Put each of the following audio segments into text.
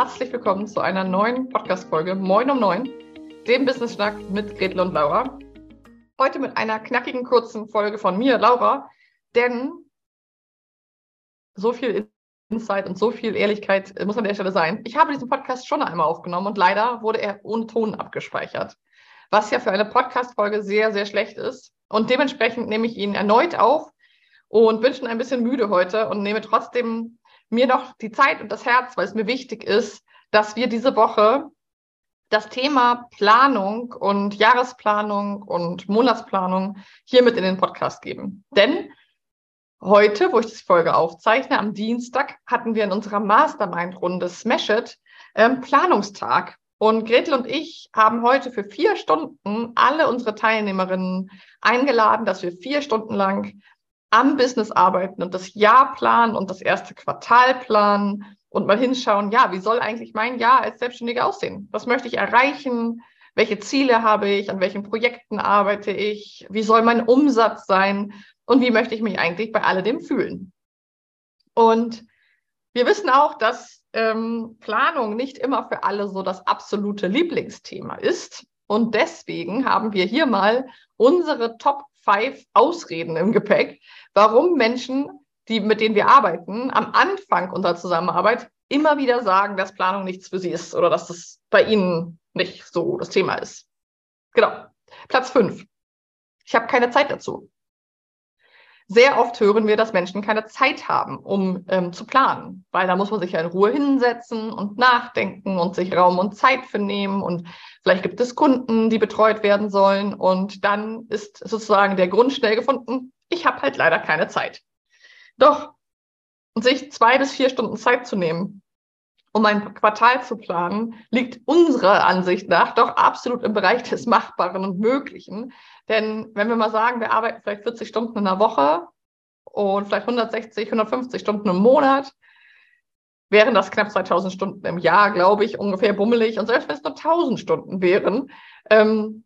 herzlich willkommen zu einer neuen Podcast-Folge Moin um Neun, dem Business Schnack mit Gretel und Laura. Heute mit einer knackigen, kurzen Folge von mir, Laura, denn so viel Insight und so viel Ehrlichkeit muss an der Stelle sein. Ich habe diesen Podcast schon einmal aufgenommen und leider wurde er ohne Ton abgespeichert, was ja für eine Podcast-Folge sehr, sehr schlecht ist. Und dementsprechend nehme ich ihn erneut auf und bin schon ein bisschen müde heute und nehme trotzdem mir noch die Zeit und das Herz, weil es mir wichtig ist, dass wir diese Woche das Thema Planung und Jahresplanung und Monatsplanung hier mit in den Podcast geben. Denn heute, wo ich die Folge aufzeichne, am Dienstag hatten wir in unserer Mastermind-Runde Smash It ähm, Planungstag. Und Gretel und ich haben heute für vier Stunden alle unsere Teilnehmerinnen eingeladen, dass wir vier Stunden lang am Business arbeiten und das Jahr planen und das erste Quartal planen und mal hinschauen, ja, wie soll eigentlich mein Jahr als Selbstständiger aussehen? Was möchte ich erreichen? Welche Ziele habe ich? An welchen Projekten arbeite ich? Wie soll mein Umsatz sein? Und wie möchte ich mich eigentlich bei alledem fühlen? Und wir wissen auch, dass ähm, Planung nicht immer für alle so das absolute Lieblingsthema ist. Und deswegen haben wir hier mal unsere Top five Ausreden im Gepäck, warum Menschen, die, mit denen wir arbeiten, am Anfang unserer Zusammenarbeit immer wieder sagen, dass Planung nichts für sie ist oder dass das bei ihnen nicht so das Thema ist. Genau. Platz fünf. Ich habe keine Zeit dazu. Sehr oft hören wir, dass Menschen keine Zeit haben, um ähm, zu planen, weil da muss man sich ja in Ruhe hinsetzen und nachdenken und sich Raum und Zeit für nehmen und vielleicht gibt es Kunden, die betreut werden sollen und dann ist sozusagen der Grund schnell gefunden, ich habe halt leider keine Zeit. Doch sich zwei bis vier Stunden Zeit zu nehmen, um ein Quartal zu planen, liegt unserer Ansicht nach doch absolut im Bereich des Machbaren und Möglichen. Denn wenn wir mal sagen, wir arbeiten vielleicht 40 Stunden in der Woche und vielleicht 160, 150 Stunden im Monat, wären das knapp 2000 Stunden im Jahr, glaube ich, ungefähr bummelig. Und selbst wenn es nur 1000 Stunden wären, ähm,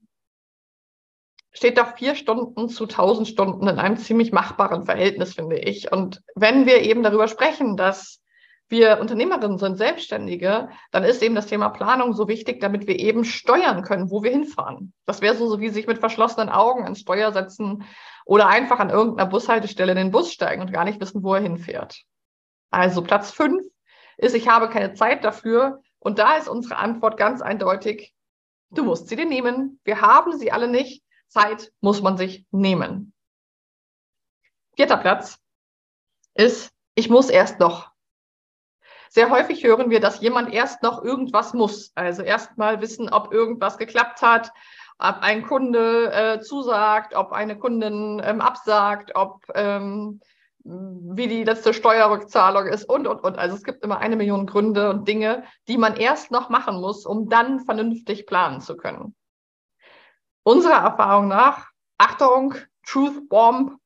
steht doch vier Stunden zu 1000 Stunden in einem ziemlich machbaren Verhältnis, finde ich. Und wenn wir eben darüber sprechen, dass wir Unternehmerinnen sind, Selbstständige, dann ist eben das Thema Planung so wichtig, damit wir eben steuern können, wo wir hinfahren. Das wäre so, so wie sich mit verschlossenen Augen ans Steuer setzen oder einfach an irgendeiner Bushaltestelle in den Bus steigen und gar nicht wissen, wo er hinfährt. Also Platz fünf ist, ich habe keine Zeit dafür. Und da ist unsere Antwort ganz eindeutig, du musst sie dir nehmen. Wir haben sie alle nicht. Zeit muss man sich nehmen. Vierter Platz ist, ich muss erst noch. Sehr häufig hören wir, dass jemand erst noch irgendwas muss. Also erst mal wissen, ob irgendwas geklappt hat, ob ein Kunde äh, zusagt, ob eine Kundin ähm, absagt, ob ähm, wie die letzte Steuerrückzahlung ist und, und, und. Also es gibt immer eine Million Gründe und Dinge, die man erst noch machen muss, um dann vernünftig planen zu können. Unserer Erfahrung nach, Achtung, Truth Bomb,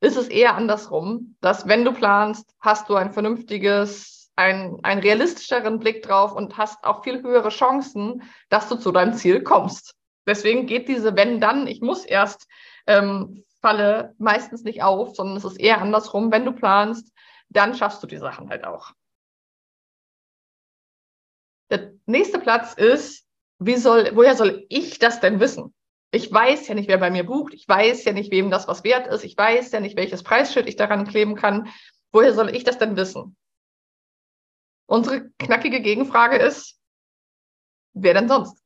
ist es eher andersrum, dass wenn du planst, hast du ein vernünftiges ein, einen realistischeren Blick drauf und hast auch viel höhere Chancen, dass du zu deinem Ziel kommst. Deswegen geht diese wenn dann, ich muss erst ähm, Falle meistens nicht auf, sondern es ist eher andersrum. Wenn du planst, dann schaffst du die Sachen halt auch. Der nächste Platz ist, wie soll, woher soll ich das denn wissen? Ich weiß ja nicht, wer bei mir bucht. Ich weiß ja nicht, wem das was wert ist. Ich weiß ja nicht, welches Preisschild ich daran kleben kann. Woher soll ich das denn wissen? Unsere knackige Gegenfrage ist, wer denn sonst?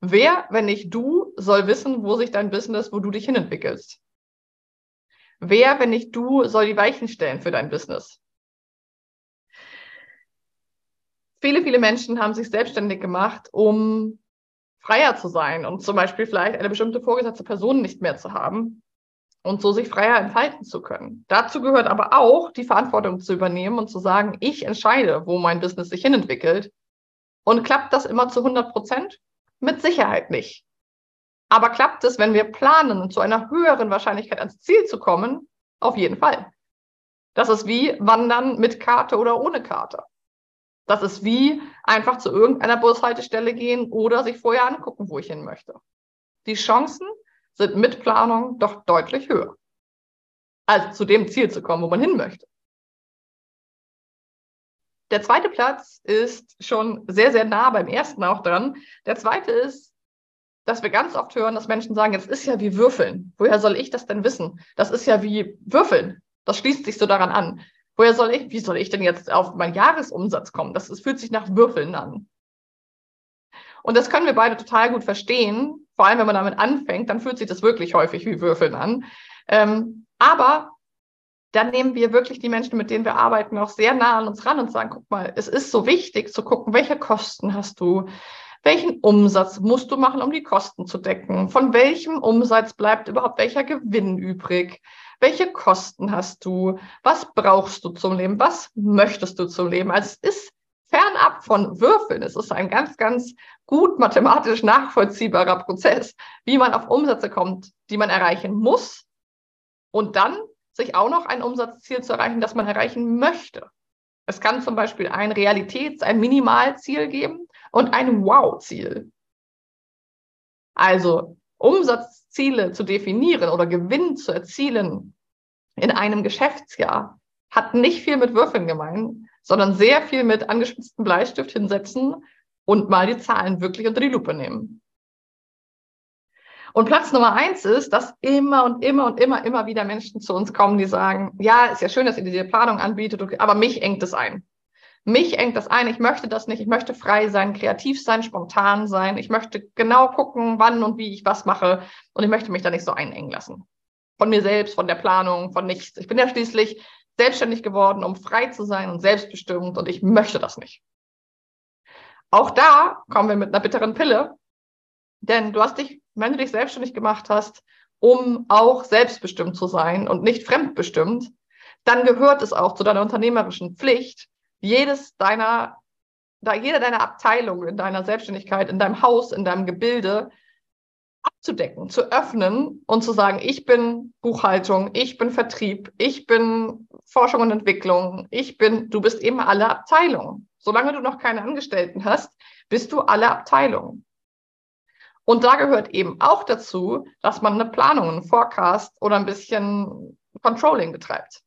Wer, wenn nicht du, soll wissen, wo sich dein Business, wo du dich hinentwickelst? Wer, wenn nicht du, soll die Weichen stellen für dein Business? Viele, viele Menschen haben sich selbstständig gemacht, um freier zu sein und zum Beispiel vielleicht eine bestimmte vorgesetzte Person nicht mehr zu haben und so sich freier entfalten zu können. Dazu gehört aber auch, die Verantwortung zu übernehmen und zu sagen, ich entscheide, wo mein Business sich hinentwickelt. Und klappt das immer zu 100 Prozent? Mit Sicherheit nicht. Aber klappt es, wenn wir planen zu einer höheren Wahrscheinlichkeit ans Ziel zu kommen? Auf jeden Fall. Das ist wie Wandern mit Karte oder ohne Karte. Das ist wie einfach zu irgendeiner Bushaltestelle gehen oder sich vorher angucken, wo ich hin möchte. Die Chancen sind mit Planung doch deutlich höher. Also zu dem Ziel zu kommen, wo man hin möchte. Der zweite Platz ist schon sehr, sehr nah beim ersten auch dran. Der zweite ist, dass wir ganz oft hören, dass Menschen sagen, jetzt ist ja wie Würfeln. Woher soll ich das denn wissen? Das ist ja wie Würfeln. Das schließt sich so daran an. Woher soll ich, wie soll ich denn jetzt auf meinen Jahresumsatz kommen? Das, das fühlt sich nach Würfeln an. Und das können wir beide total gut verstehen. Vor allem, wenn man damit anfängt, dann fühlt sich das wirklich häufig wie Würfeln an. Ähm, aber dann nehmen wir wirklich die Menschen, mit denen wir arbeiten, auch sehr nah an uns ran und sagen, guck mal, es ist so wichtig zu gucken, welche Kosten hast du, welchen Umsatz musst du machen, um die Kosten zu decken, von welchem Umsatz bleibt überhaupt welcher Gewinn übrig, welche Kosten hast du, was brauchst du zum Leben, was möchtest du zum Leben. Also es ist von Würfeln, es ist ein ganz, ganz gut mathematisch nachvollziehbarer Prozess, wie man auf Umsätze kommt, die man erreichen muss und dann sich auch noch ein Umsatzziel zu erreichen, das man erreichen möchte. Es kann zum Beispiel ein Realitäts-, ein Minimalziel geben und ein Wow-Ziel. Also Umsatzziele zu definieren oder Gewinn zu erzielen in einem Geschäftsjahr hat nicht viel mit Würfeln gemein, sondern sehr viel mit angespitzten Bleistift hinsetzen und mal die Zahlen wirklich unter die Lupe nehmen. Und Platz Nummer eins ist, dass immer und immer und immer, immer wieder Menschen zu uns kommen, die sagen, ja, ist ja schön, dass ihr diese Planung anbietet, aber mich engt es ein. Mich engt das ein, ich möchte das nicht, ich möchte frei sein, kreativ sein, spontan sein, ich möchte genau gucken, wann und wie ich was mache und ich möchte mich da nicht so einengen lassen. Von mir selbst, von der Planung, von nichts. Ich bin ja schließlich selbstständig geworden, um frei zu sein und selbstbestimmt und ich möchte das nicht. Auch da kommen wir mit einer bitteren Pille, denn du hast dich wenn du dich selbstständig gemacht hast, um auch selbstbestimmt zu sein und nicht fremdbestimmt, dann gehört es auch zu deiner unternehmerischen Pflicht, jedes deiner, da jede deiner Abteilung in deiner Selbstständigkeit, in deinem Haus, in deinem Gebilde abzudecken, zu öffnen und zu sagen, ich bin Buchhaltung, ich bin Vertrieb, ich bin Forschung und Entwicklung, ich bin, du bist eben alle Abteilungen. Solange du noch keine Angestellten hast, bist du alle Abteilungen. Und da gehört eben auch dazu, dass man eine Planung, einen Forecast oder ein bisschen Controlling betreibt.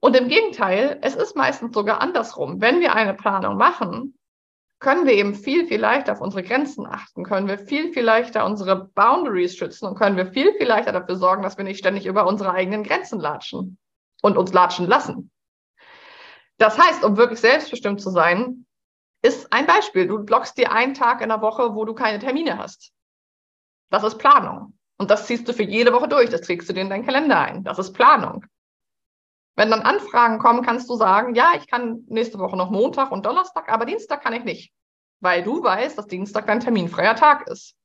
Und im Gegenteil, es ist meistens sogar andersrum. Wenn wir eine Planung machen, können wir eben viel, viel leichter auf unsere Grenzen achten, können wir viel, viel leichter unsere Boundaries schützen und können wir viel, viel leichter dafür sorgen, dass wir nicht ständig über unsere eigenen Grenzen latschen und uns latschen lassen. Das heißt, um wirklich selbstbestimmt zu sein, ist ein Beispiel. Du blockst dir einen Tag in der Woche, wo du keine Termine hast. Das ist Planung. Und das ziehst du für jede Woche durch. Das trägst du dir in deinen Kalender ein. Das ist Planung. Wenn dann Anfragen kommen, kannst du sagen, ja, ich kann nächste Woche noch Montag und Donnerstag, aber Dienstag kann ich nicht. Weil du weißt, dass Dienstag dein terminfreier Tag ist.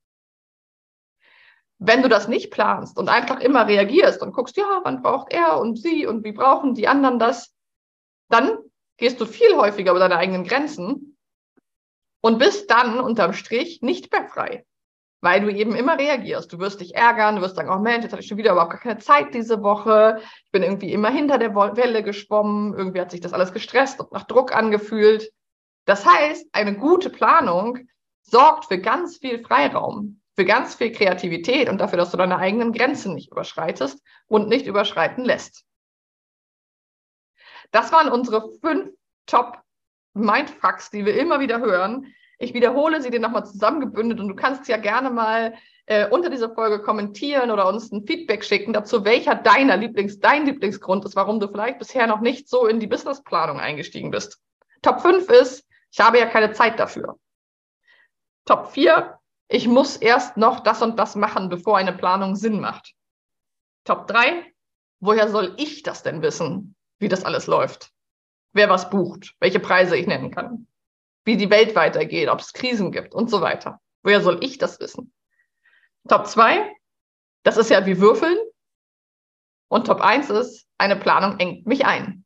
Wenn du das nicht planst und einfach immer reagierst und guckst, ja, wann braucht er und sie und wie brauchen die anderen das, dann gehst du viel häufiger über deine eigenen Grenzen und bist dann unterm Strich nicht mehr frei, weil du eben immer reagierst. Du wirst dich ärgern, du wirst sagen, oh Mensch, jetzt hatte ich schon wieder überhaupt gar keine Zeit diese Woche. Ich bin irgendwie immer hinter der Welle geschwommen. Irgendwie hat sich das alles gestresst und nach Druck angefühlt. Das heißt, eine gute Planung sorgt für ganz viel Freiraum, für ganz viel Kreativität und dafür, dass du deine eigenen Grenzen nicht überschreitest und nicht überschreiten lässt. Das waren unsere fünf Top Mindfucks, die wir immer wieder hören. Ich wiederhole sie dir nochmal zusammengebündelt und du kannst ja gerne mal äh, unter dieser Folge kommentieren oder uns ein Feedback schicken dazu, welcher deiner Lieblings, dein Lieblingsgrund ist, warum du vielleicht bisher noch nicht so in die Businessplanung eingestiegen bist. Top 5 ist, ich habe ja keine Zeit dafür. Top 4, ich muss erst noch das und das machen, bevor eine Planung Sinn macht. Top 3, woher soll ich das denn wissen, wie das alles läuft? wer was bucht, welche Preise ich nennen kann, wie die Welt weitergeht, ob es Krisen gibt und so weiter. Woher soll ich das wissen? Top 2, das ist ja wie Würfeln. Und Top 1 ist, eine Planung engt mich ein.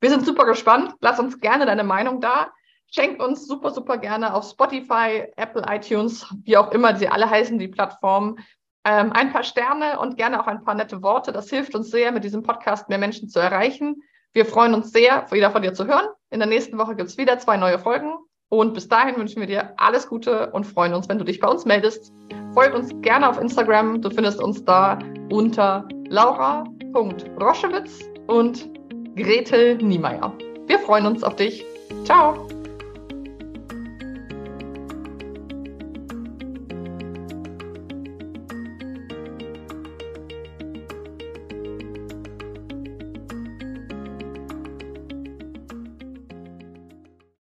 Wir sind super gespannt. Lass uns gerne deine Meinung da. Schenk uns super, super gerne auf Spotify, Apple, iTunes, wie auch immer sie alle heißen, die Plattformen, ähm, ein paar Sterne und gerne auch ein paar nette Worte. Das hilft uns sehr, mit diesem Podcast mehr Menschen zu erreichen. Wir freuen uns sehr, wieder von dir zu hören. In der nächsten Woche gibt es wieder zwei neue Folgen. Und bis dahin wünschen wir dir alles Gute und freuen uns, wenn du dich bei uns meldest. Folg uns gerne auf Instagram. Du findest uns da unter laura.roschewitz und Gretel Niemeyer. Wir freuen uns auf dich. Ciao!